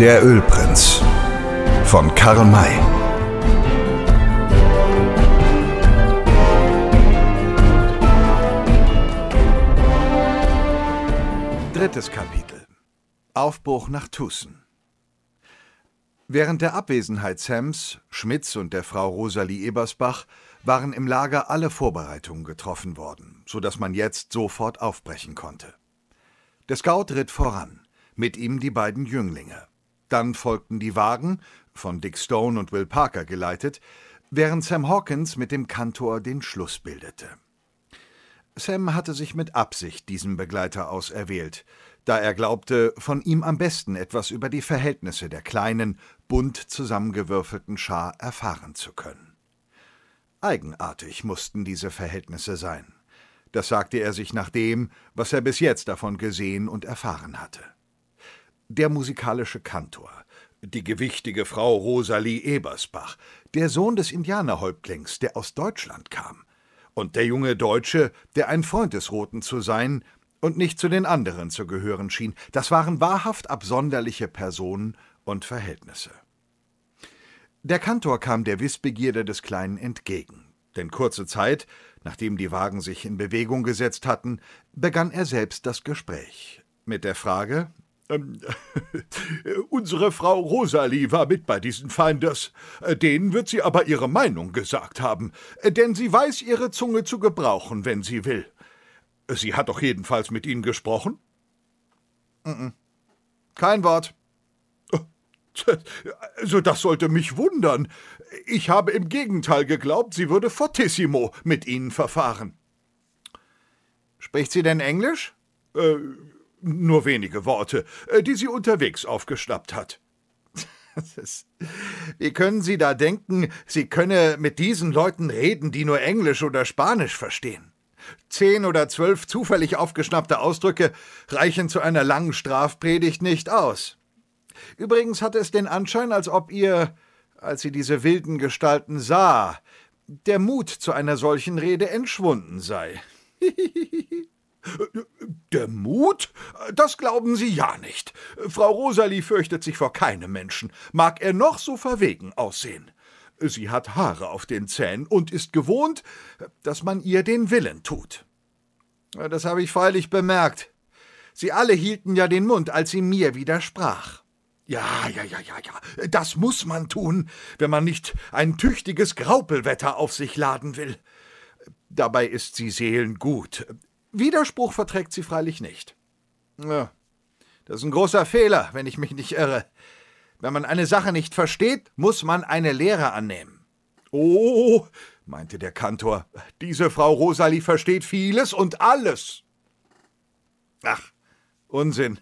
Der Ölprinz von Karl May. Drittes Kapitel. Aufbruch nach Tucson. Während der Abwesenheit Sams, Schmidts und der Frau Rosalie Ebersbach waren im Lager alle Vorbereitungen getroffen worden, so dass man jetzt sofort aufbrechen konnte. Der Scout ritt voran, mit ihm die beiden Jünglinge. Dann folgten die Wagen, von Dick Stone und Will Parker geleitet, während Sam Hawkins mit dem Kantor den Schluss bildete. Sam hatte sich mit Absicht diesen Begleiter auserwählt, da er glaubte, von ihm am besten etwas über die Verhältnisse der kleinen, bunt zusammengewürfelten Schar erfahren zu können. Eigenartig mussten diese Verhältnisse sein. Das sagte er sich nach dem, was er bis jetzt davon gesehen und erfahren hatte. Der musikalische Kantor, die gewichtige Frau Rosalie Ebersbach, der Sohn des Indianerhäuptlings, der aus Deutschland kam, und der junge Deutsche, der ein Freund des Roten zu sein und nicht zu den anderen zu gehören schien, das waren wahrhaft absonderliche Personen und Verhältnisse. Der Kantor kam der Wissbegierde des Kleinen entgegen, denn kurze Zeit, nachdem die Wagen sich in Bewegung gesetzt hatten, begann er selbst das Gespräch mit der Frage ähm, unsere Frau Rosalie war mit bei diesen Finders. Denen wird sie aber ihre Meinung gesagt haben, denn sie weiß ihre Zunge zu gebrauchen, wenn sie will. Sie hat doch jedenfalls mit Ihnen gesprochen? Kein Wort. Also das sollte mich wundern. Ich habe im Gegenteil geglaubt, sie würde fortissimo mit Ihnen verfahren. Spricht sie denn Englisch? Äh, nur wenige Worte, äh, die sie unterwegs aufgeschnappt hat. Wie können Sie da denken, sie könne mit diesen Leuten reden, die nur Englisch oder Spanisch verstehen? Zehn oder zwölf zufällig aufgeschnappte Ausdrücke reichen zu einer langen Strafpredigt nicht aus. Übrigens hatte es den Anschein, als ob ihr, als sie diese wilden Gestalten sah, der Mut zu einer solchen Rede entschwunden sei. Der Mut? Das glauben Sie ja nicht. Frau Rosalie fürchtet sich vor keinem Menschen, mag er noch so verwegen aussehen. Sie hat Haare auf den Zähnen und ist gewohnt, dass man ihr den Willen tut. Das habe ich freilich bemerkt. Sie alle hielten ja den Mund, als sie mir widersprach. Ja, ja, ja, ja, ja, das muss man tun, wenn man nicht ein tüchtiges Graupelwetter auf sich laden will. Dabei ist sie seelengut. Widerspruch verträgt sie freilich nicht. Ja, das ist ein großer Fehler, wenn ich mich nicht irre. Wenn man eine Sache nicht versteht, muss man eine Lehre annehmen. Oh, meinte der Kantor, diese Frau Rosalie versteht vieles und alles. Ach, Unsinn.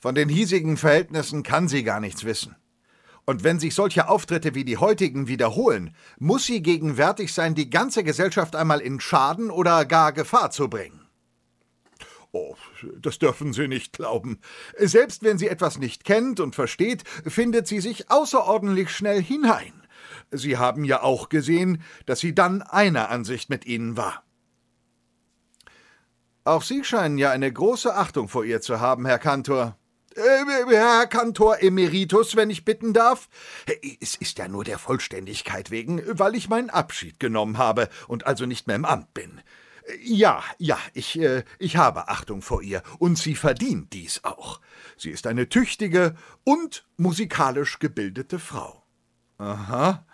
Von den hiesigen Verhältnissen kann sie gar nichts wissen. Und wenn sich solche Auftritte wie die heutigen wiederholen, muss sie gegenwärtig sein, die ganze Gesellschaft einmal in Schaden oder gar Gefahr zu bringen. Oh, das dürfen Sie nicht glauben. Selbst wenn sie etwas nicht kennt und versteht, findet sie sich außerordentlich schnell hinein. Sie haben ja auch gesehen, dass sie dann einer Ansicht mit Ihnen war. Auch Sie scheinen ja eine große Achtung vor ihr zu haben, Herr Kantor. Äh, Herr Kantor Emeritus, wenn ich bitten darf? Es ist ja nur der Vollständigkeit wegen, weil ich meinen Abschied genommen habe und also nicht mehr im Amt bin. Ja, ja, ich, äh, ich habe Achtung vor ihr, und sie verdient dies auch. Sie ist eine tüchtige und musikalisch gebildete Frau. Aha,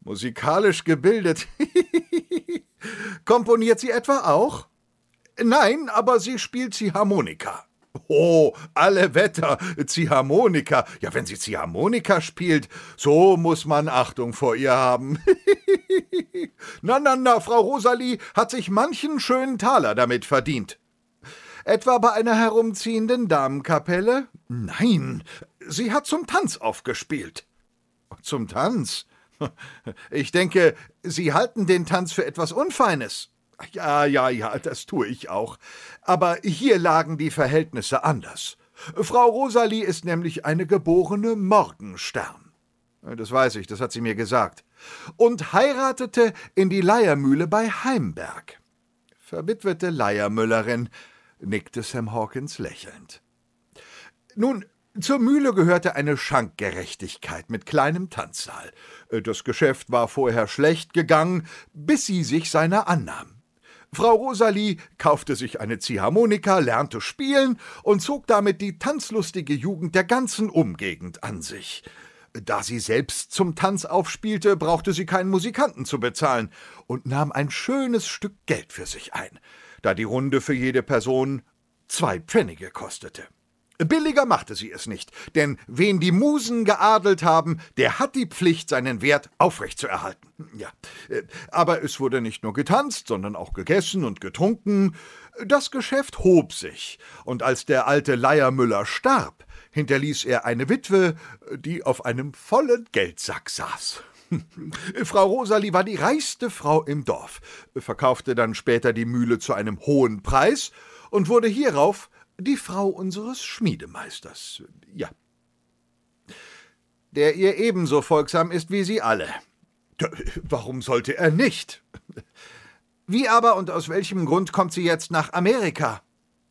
musikalisch gebildet. Komponiert sie etwa auch? Nein, aber sie spielt Ziehharmonika. Oh, alle Wetter, Ziehharmonika. Ja, wenn sie Ziehharmonika spielt, so muss man Achtung vor ihr haben. na, na, na, Frau Rosalie hat sich manchen schönen Taler damit verdient. Etwa bei einer herumziehenden Damenkapelle? Nein, sie hat zum Tanz aufgespielt. Zum Tanz? Ich denke, Sie halten den Tanz für etwas Unfeines. Ja, ja, ja, das tue ich auch. Aber hier lagen die Verhältnisse anders. Frau Rosalie ist nämlich eine geborene Morgenstern. Das weiß ich, das hat sie mir gesagt. Und heiratete in die Leiermühle bei Heimberg. Verwitwete Leiermüllerin, nickte Sam Hawkins lächelnd. Nun, Zur Mühle gehörte eine Schankgerechtigkeit mit kleinem Tanzsaal. Das Geschäft war vorher schlecht gegangen, bis sie sich seiner annahm. Frau Rosalie kaufte sich eine Ziehharmonika, lernte spielen und zog damit die tanzlustige Jugend der ganzen Umgegend an sich. Da sie selbst zum Tanz aufspielte, brauchte sie keinen Musikanten zu bezahlen und nahm ein schönes Stück Geld für sich ein, da die Runde für jede Person zwei Pfennige kostete. Billiger machte sie es nicht, denn wen die Musen geadelt haben, der hat die Pflicht, seinen Wert aufrechtzuerhalten. Ja, äh, aber es wurde nicht nur getanzt, sondern auch gegessen und getrunken. Das Geschäft hob sich, und als der alte Leiermüller starb, hinterließ er eine Witwe, die auf einem vollen Geldsack saß. Frau Rosalie war die reichste Frau im Dorf, verkaufte dann später die Mühle zu einem hohen Preis und wurde hierauf die Frau unseres Schmiedemeisters, ja. Der ihr ebenso folgsam ist wie Sie alle. Warum sollte er nicht? Wie aber und aus welchem Grund kommt sie jetzt nach Amerika?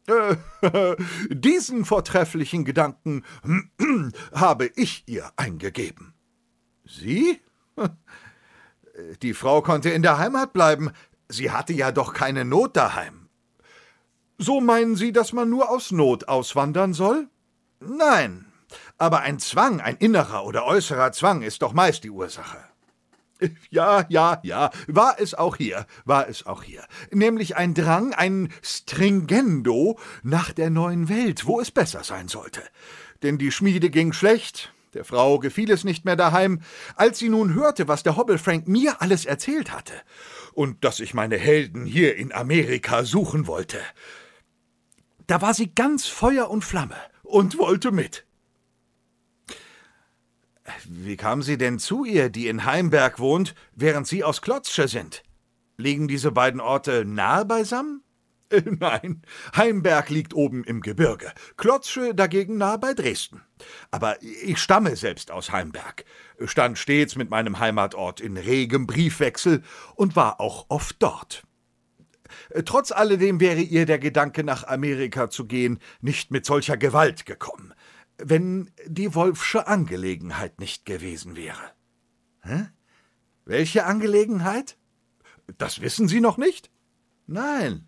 Diesen vortrefflichen Gedanken habe ich ihr eingegeben. Sie? Die Frau konnte in der Heimat bleiben. Sie hatte ja doch keine Not daheim. So meinen Sie, dass man nur aus Not auswandern soll? Nein, aber ein Zwang, ein innerer oder äußerer Zwang ist doch meist die Ursache. Ja, ja, ja, war es auch hier, war es auch hier. Nämlich ein Drang, ein Stringendo nach der neuen Welt, wo es besser sein sollte. Denn die Schmiede ging schlecht, der Frau gefiel es nicht mehr daheim, als sie nun hörte, was der Hobble Frank mir alles erzählt hatte und dass ich meine Helden hier in Amerika suchen wollte. Da war sie ganz Feuer und Flamme und wollte mit. Wie kam sie denn zu ihr, die in Heimberg wohnt, während Sie aus Klotzsche sind? Liegen diese beiden Orte nahe beisammen? Äh, nein, Heimberg liegt oben im Gebirge, Klotzsche dagegen nahe bei Dresden. Aber ich stamme selbst aus Heimberg, stand stets mit meinem Heimatort in regem Briefwechsel und war auch oft dort. Äh, trotz alledem wäre ihr der Gedanke, nach Amerika zu gehen, nicht mit solcher Gewalt gekommen, wenn die Wolfsche Angelegenheit nicht gewesen wäre. Hä? Welche Angelegenheit? Das wissen Sie noch nicht? Nein.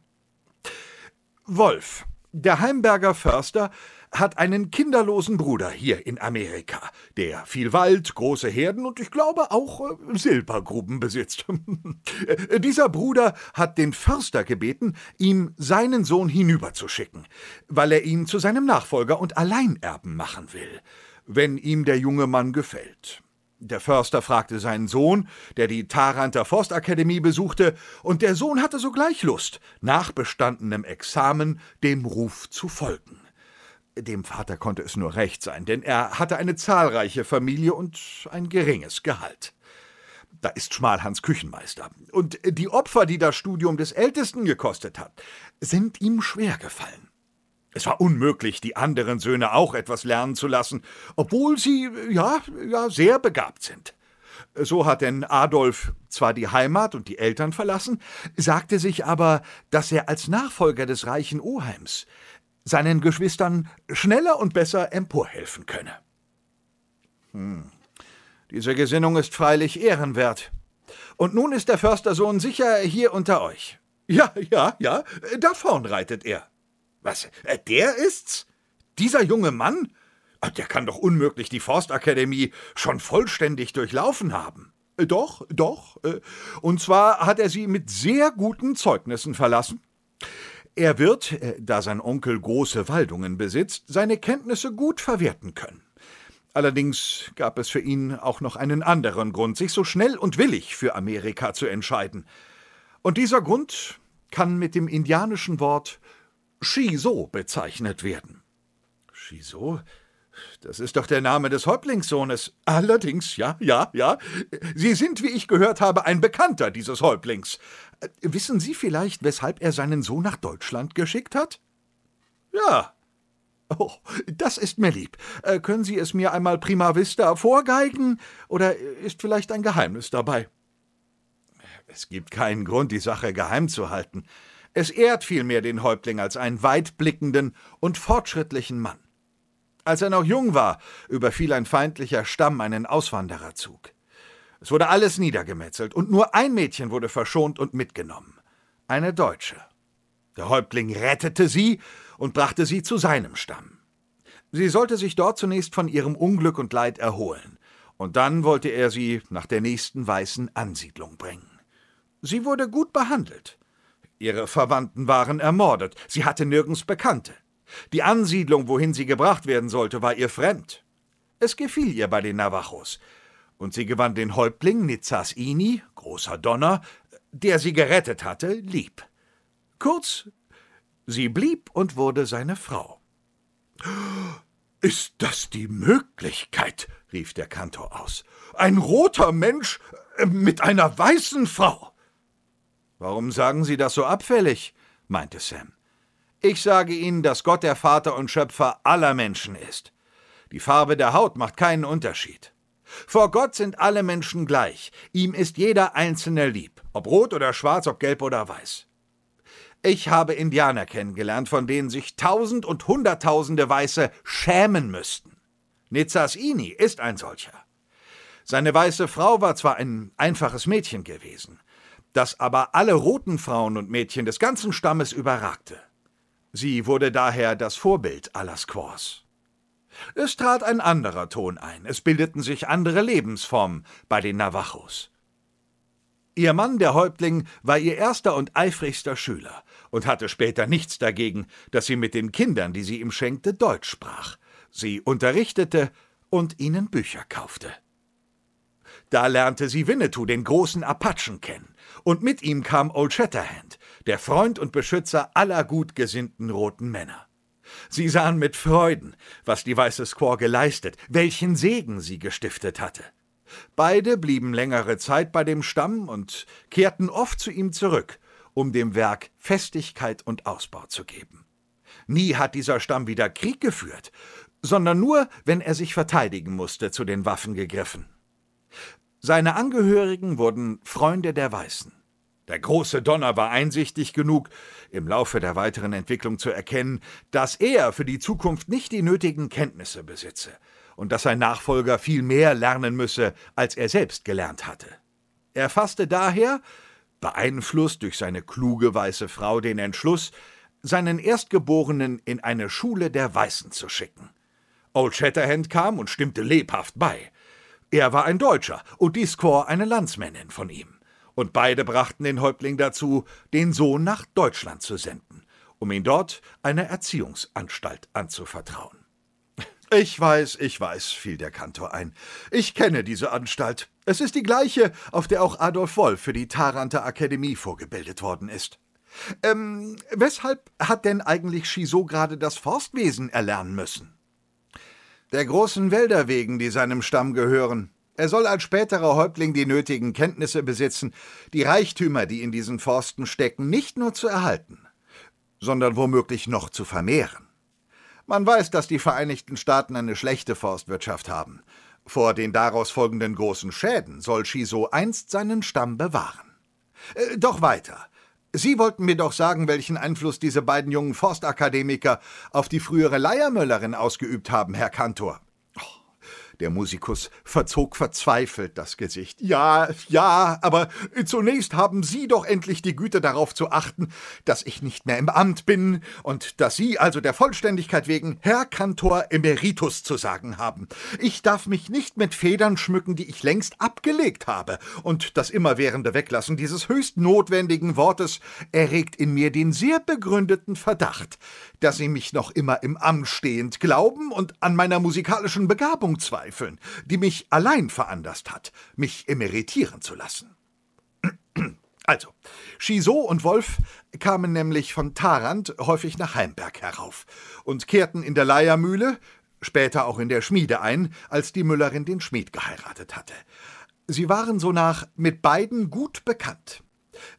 Wolf, der Heimberger Förster, hat einen kinderlosen Bruder hier in Amerika, der viel Wald, große Herden und ich glaube auch äh, Silbergruben besitzt. Äh, dieser Bruder hat den Förster gebeten, ihm seinen Sohn hinüberzuschicken, weil er ihn zu seinem Nachfolger und Alleinerben machen will, wenn ihm der junge Mann gefällt. Der Förster fragte seinen Sohn, der die Taranter Forstakademie besuchte, und der Sohn hatte sogleich Lust, nach bestandenem Examen dem Ruf zu folgen. Dem Vater konnte es nur recht sein, denn er hatte eine zahlreiche Familie und ein geringes Gehalt. Da ist Schmalhans Küchenmeister. Und die Opfer, die das Studium des Ältesten gekostet hat, sind ihm schwer gefallen. Es war unmöglich, die anderen Söhne auch etwas lernen zu lassen, obwohl sie, ja, ja, sehr begabt sind. So hat denn Adolf zwar die Heimat und die Eltern verlassen, sagte sich aber, dass er als Nachfolger des reichen Oheims seinen Geschwistern schneller und besser emporhelfen könne. Hm. Diese Gesinnung ist freilich ehrenwert. Und nun ist der Förstersohn sicher hier unter euch. Ja, ja, ja, da vorn reitet er. Was, äh, der ist's? Dieser junge Mann? Der kann doch unmöglich die Forstakademie schon vollständig durchlaufen haben. Äh, doch, doch. Äh, und zwar hat er sie mit sehr guten Zeugnissen verlassen. Er wird, äh, da sein Onkel große Waldungen besitzt, seine Kenntnisse gut verwerten können. Allerdings gab es für ihn auch noch einen anderen Grund, sich so schnell und willig für Amerika zu entscheiden. Und dieser Grund kann mit dem indianischen Wort Shiso bezeichnet werden. Shiso? Das ist doch der Name des Häuptlingssohnes. Allerdings, ja, ja, ja. Sie sind, wie ich gehört habe, ein Bekannter dieses Häuptlings. Äh, wissen Sie vielleicht, weshalb er seinen Sohn nach Deutschland geschickt hat? Ja. Oh, das ist mir lieb. Äh, können Sie es mir einmal prima vista vorgeigen? Oder ist vielleicht ein Geheimnis dabei? Es gibt keinen Grund, die Sache geheim zu halten. Es ehrt vielmehr den Häuptling als einen weitblickenden und fortschrittlichen Mann. Als er noch jung war, überfiel ein feindlicher Stamm einen Auswandererzug. Es wurde alles niedergemetzelt und nur ein Mädchen wurde verschont und mitgenommen. Eine Deutsche. Der Häuptling rettete sie und brachte sie zu seinem Stamm. Sie sollte sich dort zunächst von ihrem Unglück und Leid erholen, und dann wollte er sie nach der nächsten weißen Ansiedlung bringen. Sie wurde gut behandelt. Ihre Verwandten waren ermordet, sie hatte nirgends Bekannte. Die Ansiedlung, wohin sie gebracht werden sollte, war ihr fremd. Es gefiel ihr bei den Navajos, und sie gewann den Häuptling Nizas Ini, großer Donner, der sie gerettet hatte, lieb. Kurz, sie blieb und wurde seine Frau. Ist das die Möglichkeit? rief der Kantor aus. Ein roter Mensch äh, mit einer weißen Frau. Warum sagen Sie das so abfällig? meinte Sam. Ich sage Ihnen, dass Gott der Vater und Schöpfer aller Menschen ist. Die Farbe der Haut macht keinen Unterschied. Vor Gott sind alle Menschen gleich. Ihm ist jeder Einzelne lieb, ob rot oder schwarz, ob gelb oder weiß. Ich habe Indianer kennengelernt, von denen sich tausend und hunderttausende Weiße schämen müssten. Nizas Ini ist ein solcher. Seine weiße Frau war zwar ein einfaches Mädchen gewesen, das aber alle roten Frauen und Mädchen des ganzen Stammes überragte. Sie wurde daher das Vorbild aller Squaws. Es trat ein anderer Ton ein, es bildeten sich andere Lebensformen bei den Navajos. Ihr Mann, der Häuptling, war ihr erster und eifrigster Schüler und hatte später nichts dagegen, dass sie mit den Kindern, die sie ihm schenkte, Deutsch sprach, sie unterrichtete und ihnen Bücher kaufte. Da lernte sie Winnetou, den großen Apachen, kennen, und mit ihm kam Old Shatterhand, der Freund und Beschützer aller gut gesinnten roten Männer. Sie sahen mit Freuden, was die weiße Squaw geleistet, welchen Segen sie gestiftet hatte. Beide blieben längere Zeit bei dem Stamm und kehrten oft zu ihm zurück, um dem Werk Festigkeit und Ausbau zu geben. Nie hat dieser Stamm wieder Krieg geführt, sondern nur, wenn er sich verteidigen musste, zu den Waffen gegriffen. Seine Angehörigen wurden Freunde der Weißen. Der große Donner war einsichtig genug, im Laufe der weiteren Entwicklung zu erkennen, dass er für die Zukunft nicht die nötigen Kenntnisse besitze und dass sein Nachfolger viel mehr lernen müsse, als er selbst gelernt hatte. Er fasste daher, beeinflusst durch seine kluge weiße Frau, den Entschluss, seinen Erstgeborenen in eine Schule der Weißen zu schicken. Old Shatterhand kam und stimmte lebhaft bei. Er war ein Deutscher und die Squaw eine Landsmännin von ihm und beide brachten den Häuptling dazu, den Sohn nach Deutschland zu senden, um ihn dort einer Erziehungsanstalt anzuvertrauen. Ich weiß, ich weiß, fiel der Kantor ein. Ich kenne diese Anstalt. Es ist die gleiche, auf der auch Adolf Wolf für die Taranter Akademie vorgebildet worden ist. Ähm, weshalb hat denn eigentlich Chisot gerade das Forstwesen erlernen müssen? Der großen Wälder wegen, die seinem Stamm gehören. Er soll als späterer Häuptling die nötigen Kenntnisse besitzen, die Reichtümer, die in diesen Forsten stecken, nicht nur zu erhalten, sondern womöglich noch zu vermehren. Man weiß, dass die Vereinigten Staaten eine schlechte Forstwirtschaft haben. Vor den daraus folgenden großen Schäden soll Shiso einst seinen Stamm bewahren. Äh, doch weiter. Sie wollten mir doch sagen, welchen Einfluss diese beiden jungen Forstakademiker auf die frühere Leiermöllerin ausgeübt haben, Herr Kantor. Der Musikus verzog verzweifelt das Gesicht. Ja, ja, aber zunächst haben Sie doch endlich die Güte darauf zu achten, dass ich nicht mehr im Amt bin und dass Sie also der Vollständigkeit wegen Herr Kantor Emeritus zu sagen haben. Ich darf mich nicht mit Federn schmücken, die ich längst abgelegt habe, und das immerwährende Weglassen dieses höchst notwendigen Wortes erregt in mir den sehr begründeten Verdacht, dass Sie mich noch immer im Amt stehend glauben und an meiner musikalischen Begabung zweifeln zweifeln, die mich allein veranlasst hat, mich emeritieren zu lassen. Also, Chisot und Wolf kamen nämlich von Tarant häufig nach Heimberg herauf und kehrten in der Leiermühle, später auch in der Schmiede ein, als die Müllerin den Schmied geheiratet hatte. Sie waren sonach mit beiden gut bekannt.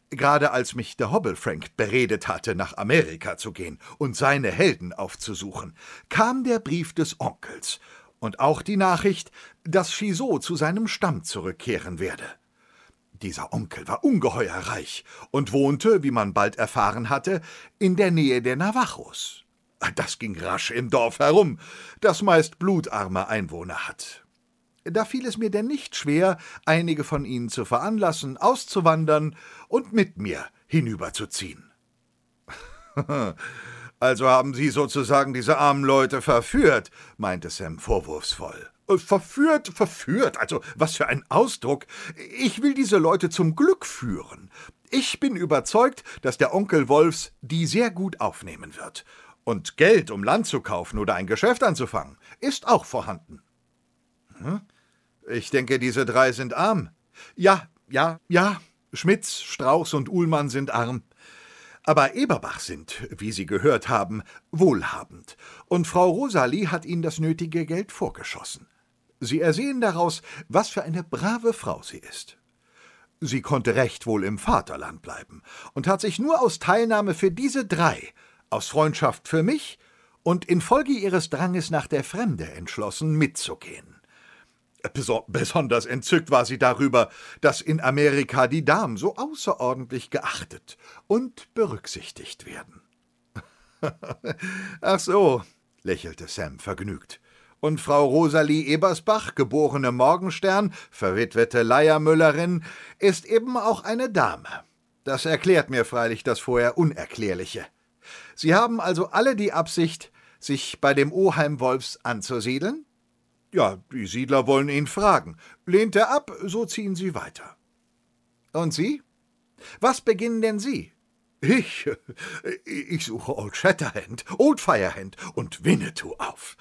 Gerade als mich der Hobblefrank beredet hatte, nach Amerika zu gehen und seine Helden aufzusuchen, kam der Brief des Onkels, und auch die Nachricht, dass Chisot zu seinem Stamm zurückkehren werde. Dieser Onkel war ungeheuer reich und wohnte, wie man bald erfahren hatte, in der Nähe der Navajos. Das ging rasch im Dorf herum, das meist blutarme Einwohner hat. Da fiel es mir denn nicht schwer, einige von ihnen zu veranlassen, auszuwandern und mit mir hinüberzuziehen. also haben Sie sozusagen diese armen Leute verführt, meinte Sam vorwurfsvoll. Äh, verführt, verführt, also was für ein Ausdruck. Ich will diese Leute zum Glück führen. Ich bin überzeugt, dass der Onkel Wolfs die sehr gut aufnehmen wird. Und Geld, um Land zu kaufen oder ein Geschäft anzufangen, ist auch vorhanden. Hm? Ich denke, diese drei sind arm. Ja, ja, ja. Schmitz, Strauß und Uhlmann sind arm. Aber Eberbach sind, wie Sie gehört haben, wohlhabend, und Frau Rosalie hat ihnen das nötige Geld vorgeschossen. Sie ersehen daraus, was für eine brave Frau sie ist. Sie konnte recht wohl im Vaterland bleiben und hat sich nur aus Teilnahme für diese drei, aus Freundschaft für mich und infolge ihres Dranges nach der Fremde entschlossen, mitzugehen. Besonders entzückt war sie darüber, dass in Amerika die Damen so außerordentlich geachtet und berücksichtigt werden. Ach so, lächelte Sam vergnügt. Und Frau Rosalie Ebersbach, geborene Morgenstern, verwitwete Leiermüllerin, ist eben auch eine Dame. Das erklärt mir freilich das vorher Unerklärliche. Sie haben also alle die Absicht, sich bei dem Oheim Wolfs anzusiedeln? Ja, die Siedler wollen ihn fragen. Lehnt er ab, so ziehen sie weiter. Und Sie? Was beginnen denn Sie? Ich, ich suche Old Shatterhand, Old Firehand und Winnetou auf.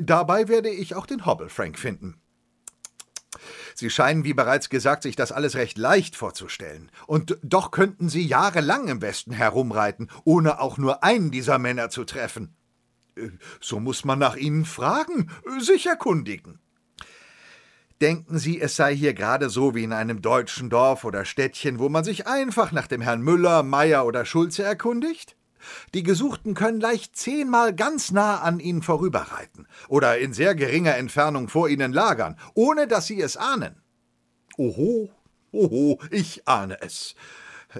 Dabei werde ich auch den Hobble Frank finden. Sie scheinen, wie bereits gesagt, sich das alles recht leicht vorzustellen. Und doch könnten Sie jahrelang im Westen herumreiten, ohne auch nur einen dieser Männer zu treffen. So muss man nach ihnen fragen, sich erkundigen. Denken Sie, es sei hier gerade so wie in einem deutschen Dorf oder Städtchen, wo man sich einfach nach dem Herrn Müller, Meier oder Schulze erkundigt? Die Gesuchten können leicht zehnmal ganz nah an ihnen vorüberreiten oder in sehr geringer Entfernung vor ihnen lagern, ohne dass sie es ahnen. Oho, oho, ich ahne es.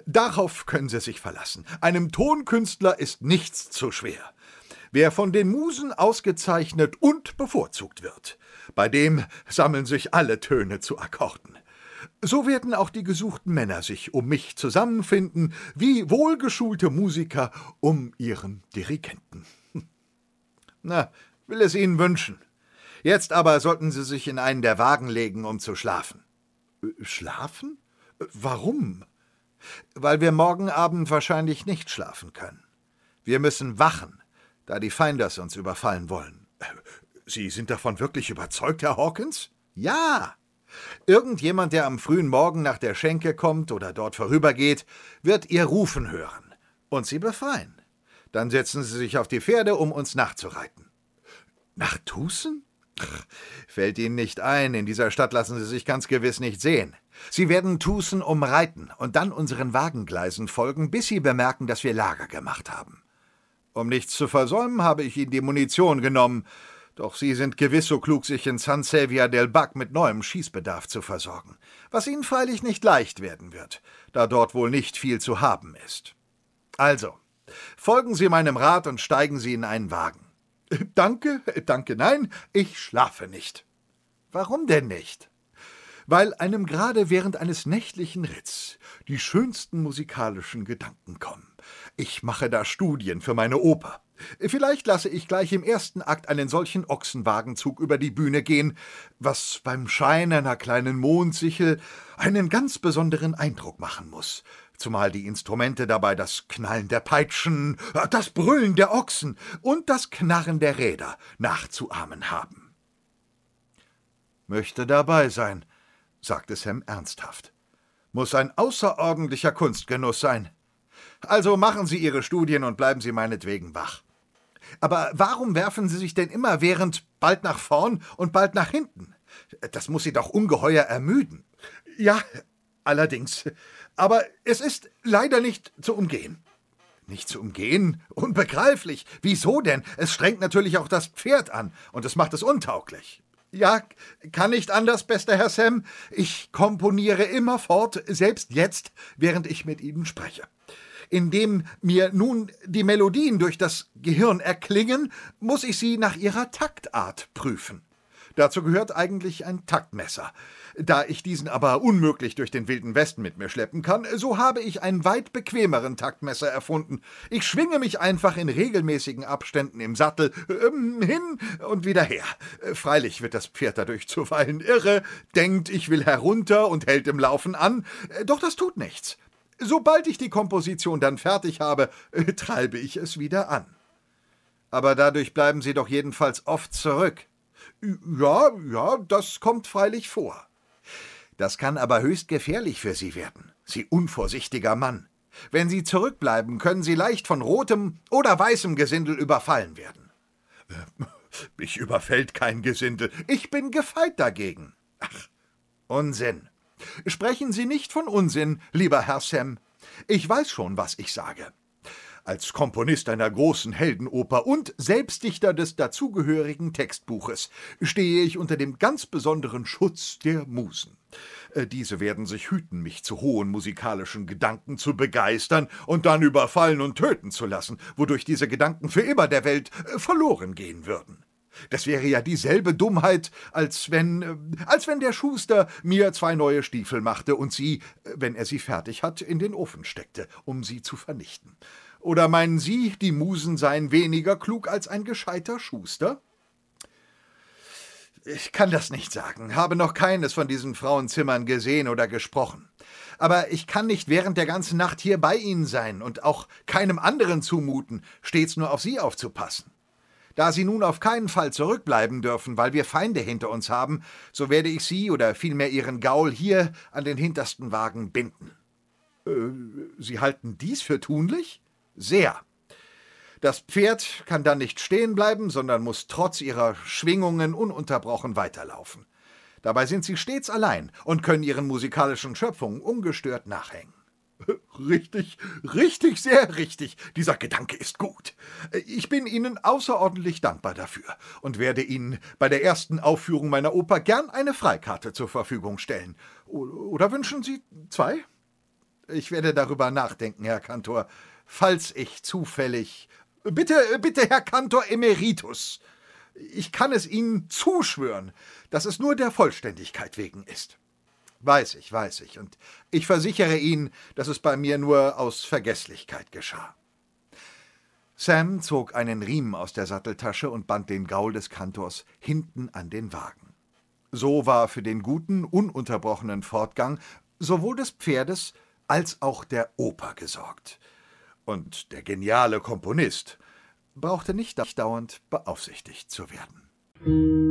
Darauf können Sie sich verlassen. Einem Tonkünstler ist nichts zu schwer wer von den Musen ausgezeichnet und bevorzugt wird. Bei dem sammeln sich alle Töne zu Akkorden. So werden auch die gesuchten Männer sich um mich zusammenfinden, wie wohlgeschulte Musiker um ihren Dirigenten. Na, will es Ihnen wünschen. Jetzt aber sollten Sie sich in einen der Wagen legen, um zu schlafen. Schlafen? Warum? Weil wir morgen Abend wahrscheinlich nicht schlafen können. Wir müssen wachen da die Feinders uns überfallen wollen. Sie sind davon wirklich überzeugt, Herr Hawkins? Ja. Irgendjemand, der am frühen Morgen nach der Schenke kommt oder dort vorübergeht, wird ihr rufen hören und sie befreien. Dann setzen sie sich auf die Pferde, um uns nachzureiten. Nach Tucson? Fällt Ihnen nicht ein, in dieser Stadt lassen Sie sich ganz gewiss nicht sehen. Sie werden Tucson umreiten und dann unseren Wagengleisen folgen, bis Sie bemerken, dass wir Lager gemacht haben. Um nichts zu versäumen, habe ich Ihnen die Munition genommen, doch Sie sind gewiss so klug, sich in San Xavier del Bac mit neuem Schießbedarf zu versorgen, was Ihnen freilich nicht leicht werden wird, da dort wohl nicht viel zu haben ist. Also, folgen Sie meinem Rat und steigen Sie in einen Wagen. Danke, danke, nein, ich schlafe nicht. Warum denn nicht? Weil einem gerade während eines nächtlichen Ritts die schönsten musikalischen Gedanken kommen. Ich mache da Studien für meine Oper. Vielleicht lasse ich gleich im ersten Akt einen solchen Ochsenwagenzug über die Bühne gehen, was beim Schein einer kleinen Mondsichel einen ganz besonderen Eindruck machen muss, zumal die Instrumente dabei das Knallen der Peitschen, das Brüllen der Ochsen und das Knarren der Räder nachzuahmen haben. Möchte dabei sein, sagte Sam ernsthaft. Muss ein außerordentlicher Kunstgenuss sein. Also machen Sie Ihre Studien und bleiben Sie meinetwegen wach. Aber warum werfen Sie sich denn immer während bald nach vorn und bald nach hinten? Das muss Sie doch ungeheuer ermüden. Ja, allerdings. Aber es ist leider nicht zu umgehen. Nicht zu umgehen? Unbegreiflich. Wieso denn? Es strengt natürlich auch das Pferd an und es macht es untauglich. Ja, kann nicht anders, bester Herr Sam. Ich komponiere immerfort, selbst jetzt, während ich mit Ihnen spreche. Indem mir nun die Melodien durch das Gehirn erklingen, muss ich sie nach ihrer Taktart prüfen. Dazu gehört eigentlich ein Taktmesser. Da ich diesen aber unmöglich durch den wilden Westen mit mir schleppen kann, so habe ich einen weit bequemeren Taktmesser erfunden. Ich schwinge mich einfach in regelmäßigen Abständen im Sattel ähm, hin und wieder her. Freilich wird das Pferd dadurch zuweilen irre, denkt, ich will herunter und hält im Laufen an, doch das tut nichts. Sobald ich die Komposition dann fertig habe, treibe ich es wieder an. Aber dadurch bleiben Sie doch jedenfalls oft zurück. Ja, ja, das kommt freilich vor. Das kann aber höchst gefährlich für Sie werden, Sie unvorsichtiger Mann. Wenn Sie zurückbleiben, können Sie leicht von rotem oder weißem Gesindel überfallen werden. Äh, mich überfällt kein Gesindel, ich bin gefeit dagegen. Ach, Unsinn. Sprechen Sie nicht von Unsinn, lieber Herr Sam. Ich weiß schon, was ich sage. Als Komponist einer großen Heldenoper und Selbstdichter des dazugehörigen Textbuches stehe ich unter dem ganz besonderen Schutz der Musen. Äh, diese werden sich hüten, mich zu hohen musikalischen Gedanken zu begeistern und dann überfallen und töten zu lassen, wodurch diese Gedanken für immer der Welt äh, verloren gehen würden. Das wäre ja dieselbe Dummheit, als wenn, äh, als wenn der Schuster mir zwei neue Stiefel machte und sie, wenn er sie fertig hat, in den Ofen steckte, um sie zu vernichten. Oder meinen Sie, die Musen seien weniger klug als ein gescheiter Schuster? Ich kann das nicht sagen, habe noch keines von diesen Frauenzimmern gesehen oder gesprochen. Aber ich kann nicht während der ganzen Nacht hier bei Ihnen sein und auch keinem anderen zumuten, stets nur auf Sie aufzupassen. Da Sie nun auf keinen Fall zurückbleiben dürfen, weil wir Feinde hinter uns haben, so werde ich Sie oder vielmehr Ihren Gaul hier an den hintersten Wagen binden. Äh, Sie halten dies für tunlich? Sehr. Das Pferd kann dann nicht stehen bleiben, sondern muss trotz ihrer Schwingungen ununterbrochen weiterlaufen. Dabei sind sie stets allein und können ihren musikalischen Schöpfungen ungestört nachhängen. Richtig, richtig, sehr richtig. Dieser Gedanke ist gut. Ich bin Ihnen außerordentlich dankbar dafür und werde Ihnen bei der ersten Aufführung meiner Oper gern eine Freikarte zur Verfügung stellen. Oder wünschen Sie zwei? Ich werde darüber nachdenken, Herr Kantor falls ich zufällig. Bitte, bitte, Herr Kantor Emeritus. Ich kann es Ihnen zuschwören, dass es nur der Vollständigkeit wegen ist. Weiß ich, weiß ich, und ich versichere Ihnen, dass es bei mir nur aus Vergesslichkeit geschah. Sam zog einen Riemen aus der Satteltasche und band den Gaul des Kantors hinten an den Wagen. So war für den guten, ununterbrochenen Fortgang sowohl des Pferdes als auch der Oper gesorgt. Und der geniale Komponist brauchte nicht dauernd beaufsichtigt zu werden.